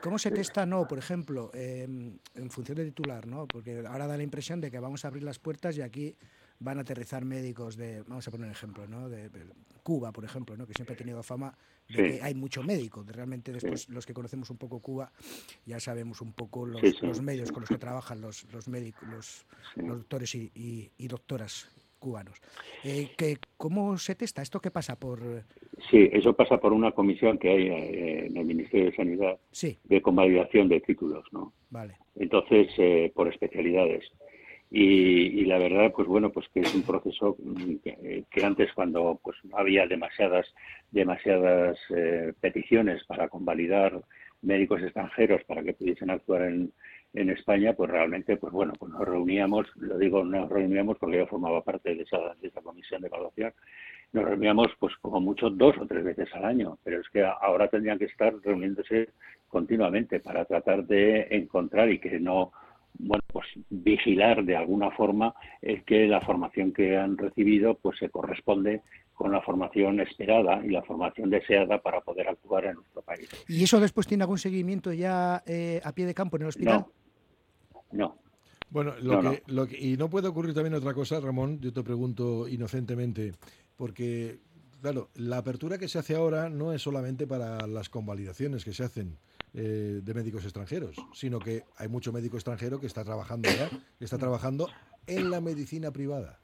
¿Cómo, se, testa no, por ejemplo, em, en función de titular, no? Porque ahora da la impresión de que vamos a abrir las puertas y aquí van a aterrizar médicos de, vamos a poner un ejemplo, ¿no? De, Cuba, por ejemplo, ¿no? Que siempre ha tenido fama de que hay mucho médico. realmente después los que conocemos un poco Cuba ya sabemos un poco los, medios con los que trabajan los, los médicos, los, doctores y, y doctoras cubanos. Eh, que, ¿Cómo se testa? ¿Esto qué pasa? por Sí, eso pasa por una comisión que hay eh, en el Ministerio de Sanidad de convalidación de títulos, ¿no? Vale. Entonces, eh, por especialidades. Y, la verdad pues bueno pues que es un proceso que, antes cuando pues no había demasiadas demasiadas eh, peticiones para convalidar médicos extranjeros para que pudiesen actuar en, en España pues realmente pues bueno pues nos reuníamos lo digo nos reuníamos porque yo formaba parte de esa de esa comisión de evaluación nos reuníamos pues como mucho dos o tres veces al año pero es que ahora tendrían que estar reuniéndose continuamente para tratar de encontrar y que no bueno, pues vigilar de alguna forma el que la formación que han recibido pues se corresponde con la formación esperada y la formación deseada para poder actuar en nuestro país. ¿Y eso después tiene algún seguimiento ya eh, a pie de campo en el hospital? No. Bueno, lo que, y no puede ocurrir también otra cosa, Ramón, yo te pregunto inocentemente, porque, claro, la apertura que se hace ahora no es solamente para las convalidaciones que se hacen, eh, de médicos extranjeros, sino que hay mucho médico extranjero que está trabajando ya, está trabajando en la medicina privada.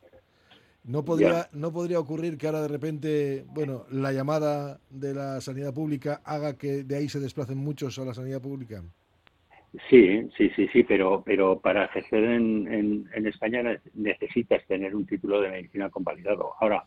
No podría, no podría ocurrir que ahora de repente, bueno, la llamada de la sanidad pública haga que de ahí se desplacen muchos a la sanidad pública. Sí, sí, sí, sí, pero, pero para ejercer en, en España necesitas tener un título de medicina convalidado. Ahora,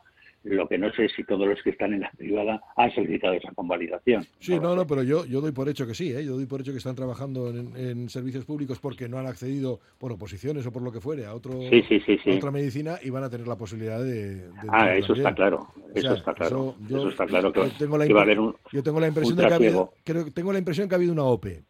lo que no sé es si todos los que están en la privada han solicitado esa convalidación. Sí, no, no, pero yo, yo doy por hecho que sí, ¿eh? yo doy por hecho que están trabajando en, servicios públicos porque no han accedido por oposiciones o por lo que fuere a, otro, otra medicina y van a tener la posibilidad de... ah, eso está claro, eso está claro. yo, está claro que, tengo la, va a haber un, Yo tengo la impresión de que ha habido, tengo la impresión que ha habido una OPE.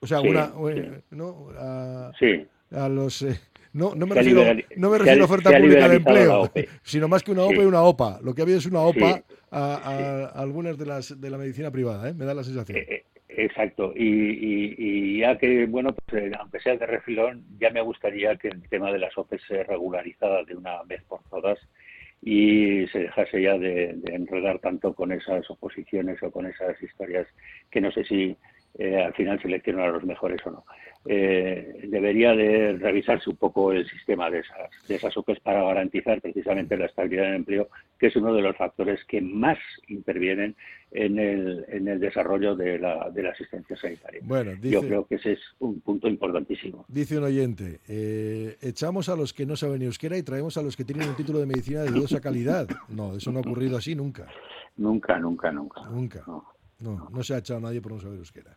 O sea, una... Eh, ¿no? A, sí. a los... Eh, no, no me refiero, no me refiero a oferta pública de empleo, sino más que una OPA y una OPA. Lo que ha habido es una OPA a, algunas de las de la medicina privada, ¿eh? me da la sensación. Eh, eh, exacto, y, ya que, bueno, pues, aunque sea de refilón, ya me gustaría que el tema de las OPE se regularizara de una vez por todas y se dejase ya de, enredar tanto con esas oposiciones o con esas historias que no sé si al final seleccionan a los mejores o no eh, debería de revisarse un poco el sistema de esas, de esas OPEs para garantizar precisamente la estabilidad del empleo, que es uno de los factores que más intervienen en el, en el desarrollo de la, de la asistencia sanitaria. Bueno, Yo creo que ese es un punto importantísimo. Dice un oyente, eh, echamos a los que no saben euskera y traemos a los que tienen un título de medicina de dudosa calidad. No, eso no ha ocurrido así nunca. Nunca, nunca, nunca. Nunca. No, no, se ha echado a nadie por no saber euskera.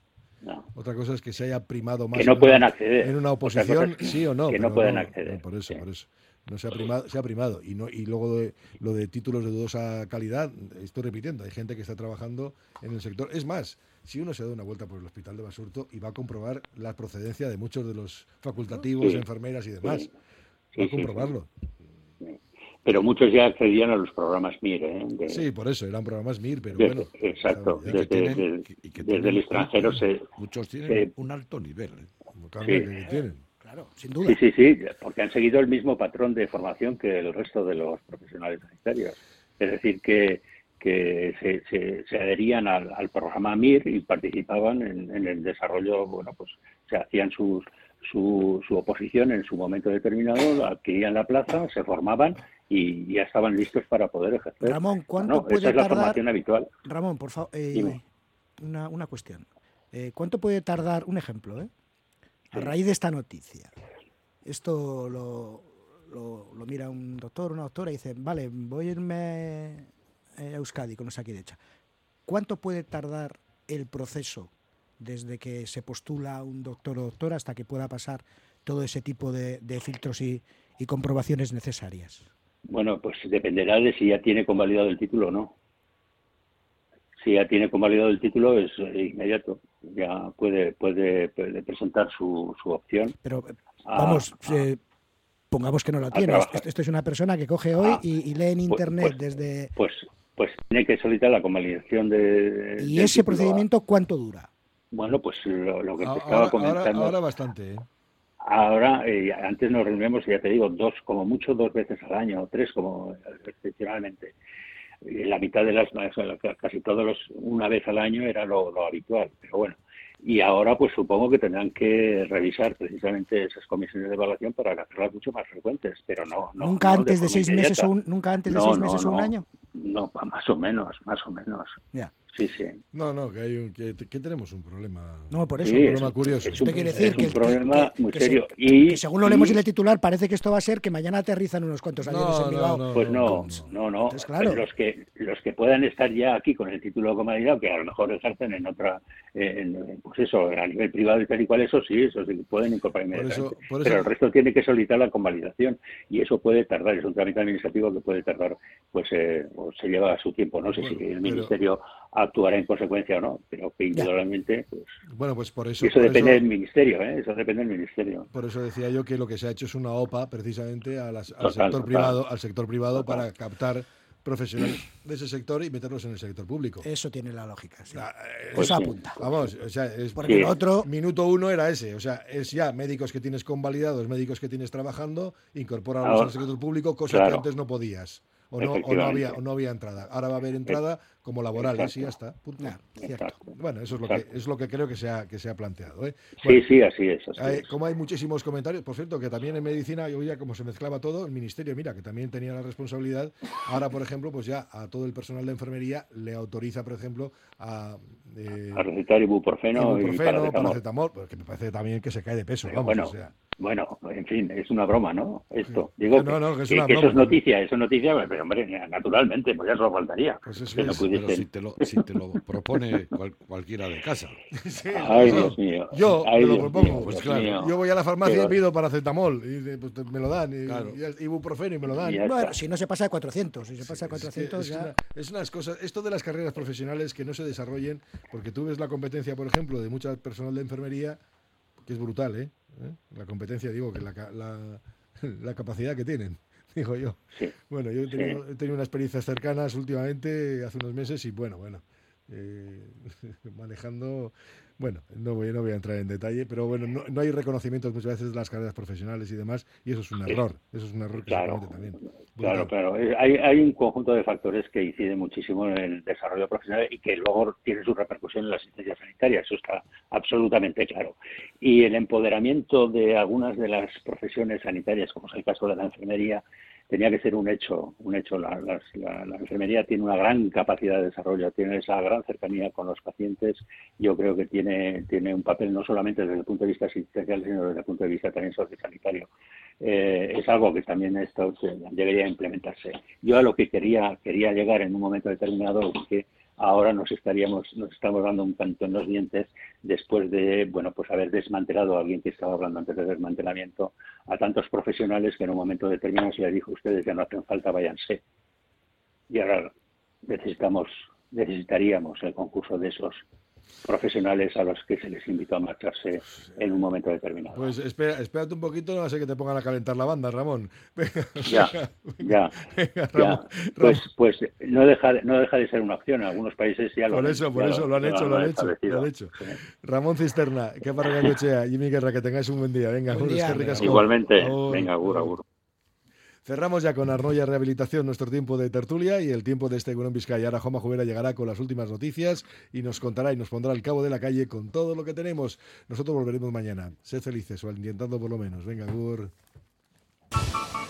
Otra cosa es que se haya primado más. Que no puedan acceder. En una oposición, sí o no. Que no puedan acceder. por eso, por eso. No se ha primado, se ha primado. Y, no, y luego de, lo de títulos de dudosa calidad, estoy repitiendo, hay gente que está trabajando en el sector. Es más, si uno se da una vuelta por el hospital de Basurto y va a comprobar la procedencia de muchos de los facultativos, enfermeras y demás, va a comprobarlo pero muchos ya accedían a los programas MIR. ¿eh? sí, por eso, eran programas MIR, pero bueno. Exacto, desde, el extranjero se... Muchos tienen un alto nivel. ¿eh? tienen. Claro, sin duda. Sí, sí, sí, porque han seguido el mismo patrón de formación que el resto de los profesionales sanitarios. Es decir, que, que se, se, adherían al, programa MIR y participaban en, en, el desarrollo, bueno, pues se hacían sus, su, su oposición en su momento determinado, adquirían la plaza, se formaban y ya estaban listos para poder ejercer. Ramón, ¿cuánto puede esa es la formación habitual. Ramón, por favor, eh, una, una, cuestión. Eh, ¿Cuánto puede tardar, un ejemplo, eh? a raíz de esta noticia? Esto lo, lo, mira un doctor, una doctora y dice, vale, voy a irme a Euskadi con esa derecha. ¿Cuánto puede tardar el proceso desde que se postula un doctor o doctora hasta que pueda pasar todo ese tipo de, filtros y, comprobaciones necesarias? Bueno, pues dependerá de si ya tiene convalidado el título o no. Si ya tiene convalidado el título es eh, inmediato, ya puede puede, presentar su, su opción. Pero vamos, eh, pongamos que no la tiene. Esto es una persona que coge hoy ah, y, lee en pues, internet pues, desde. Pues pues tiene que solicitar la convalidación de. ¿Y ese procedimiento cuánto dura? Bueno, pues lo, que te estaba comentando. Ahora, bastante. ¿eh? Ahora, eh, antes nos reunimos, ya te digo, dos, como mucho, dos veces al año, o tres, como excepcionalmente. La mitad de las, casi todos los, una vez al año era lo, habitual, pero bueno. Y ahora, pues supongo que tendrán que revisar precisamente esas comisiones de evaluación para hacerlas mucho más frecuentes, pero no. nunca, antes de seis meses o un, nunca antes de seis meses o un año. No, más o menos, más o menos. Ya. Sí, sí. No, no, que, hay un, que, que tenemos un problema. No, por eso. un problema curioso. Esto quiere decir es un que, problema que- muy que serio. se- y, que según lo leemos y- en el titular, parece que esto va a ser que mañana aterrizan unos cuantos aviones No, en no, Bilbao. no, Pues no, no, no. Entonces, claro. Los que los que puedan estar ya aquí con el título de convalidado, que a lo mejor ejercen en otra, en, pues eso, a nivel privado y tal y cual, eso sí, eso sí, pueden incorporar Por eso- inmediatamente. por eso- Pero el resto tiene que solicitar la convalidación y eso puede tardar, es un trámite administrativo que puede tardar, pues eh, o se lleva su tiempo. No sé si el Ministerio actuará en consecuencia o no, pero que indudablemente, pues Bueno, pues por eso. eso por depende eso- del Ministerio, ¿eh? Eso depende del Ministerio. Por eso decía yo que lo que se ha hecho es una OPA precisamente a las- al Total, sector total. privado, al sector privado Total. para captar profesionales de ese sector y meterlos en el sector público. Eso tiene la lógica. sí. Pues eso sí. apunta. Vamos, o sea, es Porque Sí. el otro- minuto uno era ese, o sea, es ya médicos que tienes convalidados, médicos que tienes trabajando, incorporarlos al sector público, cosa claro. que antes no podías. O no, o no había, o no había entrada. Ahora va a haber entrada como laborales y ya está. punto. Exacto. Bueno, eso es lo que es lo que creo que se ha, que se ha planteado. ¿eh? Sí, Bueno, sí, así es. así hay- es. como hay muchísimos comentarios, por cierto, que también en medicina, yo ya como se mezclaba todo, el ministerio, mira, que también tenía la responsabilidad, ahora, por ejemplo, pues ya a todo el personal de enfermería le autoriza, por ejemplo, a... eh, A recetar ibuprofeno, y ibuprofeno, paracetamol. paracetamol, porque me parece también que se cae de peso, vamos, bueno, o sea. bueno, en fin, es una broma, ¿no? Esto. Digo No, que, no, que es que- una que eso broma. es noticia, eso es noticia, pero hombre, naturalmente, pues ya solo faltaría. Pues eso que no es, Pero si te lo, si te lo propone cual- cualquiera de casa. Ay, Yo- Dios mío. Yo Ay, me lo propongo. mío, pues Dios claro, mío. yo voy a la farmacia y pido paracetamol y de- pues, me lo dan. Y, Claro. y ibuprofeno y me lo dan. Bueno, si no se pasa de 400, si se pasa que 400 es, ya... una- es unas cosas, esto de las carreras profesionales que no se desarrollen, porque tú ves la competencia, por ejemplo, de mucha personal de enfermería, que es brutal, ¿eh? ¿Eh? La competencia, digo, que la, ca- la, la capacidad que tienen, digo yo. Sí. Bueno, yo he Sí. tenido, he tenido unas experiencias cercanas últimamente, hace unos meses, y bueno, bueno, eh, manejando, bueno, no voy, no voy a entrar en detalle, pero bueno, no, no hay reconocimientos muchas veces de las carreras profesionales y demás, y eso es un error, eso es un error que Claro. se comete también. Claro, claro. Eh, Hay, hay un conjunto de factores que inciden muchísimo en el desarrollo profesional y que luego tienen su repercusión en la asistencia sanitaria. Eso está absolutamente claro. Y el empoderamiento de algunas de las profesiones sanitarias, como es el caso de la enfermería, tenía que ser un hecho. Un hecho. La, la- la enfermería tiene una gran capacidad de desarrollo, tiene esa gran cercanía con los pacientes. Yo creo que tiene, tiene un papel no solamente desde el punto de vista asistencial, sino desde el punto de vista también sociosanitario. Eh, es algo que también esto debería implementarse. Yo a lo que quería quería llegar en un momento determinado es que ahora nos estaríamos nos estamos dando un canto en los dientes después de bueno pues haber desmantelado a alguien que estaba hablando antes del desmantelamiento a tantos profesionales que en un momento determinado se les dijo ustedes ya no hacen falta váyanse y ahora necesitamos necesitaríamos el concurso de esos profesionales a los que se les invitó a marcharse en un momento determinado. Pues espera, espérate un poquito, no va a ser que te pongan a calentar la banda, Ramón. Venga, Ya, venga, ya, venga, ya. Ramón, Pues, pues no deja, de- no deja de ser una opción. En algunos países ya lo Por han- eso, por ya eso, lo han hecho, lo han hecho, lo han hecho. Ramón Cisterna, que para Gochea, Jimmy Guerra, que tengáis un buen día. Venga, Buen día. Igualmente. Venga, agur, agur. Cerramos ya con Arnoya Rehabilitación nuestro tiempo de tertulia y el tiempo de este Gurón Vizcaya. Ahora Joma Jubera llegará con las últimas noticias y nos contará y nos pondrá al cabo de la calle con todo lo que tenemos. Nosotros volveremos mañana. Sed felices, o intentando por lo menos. Venga, Gur.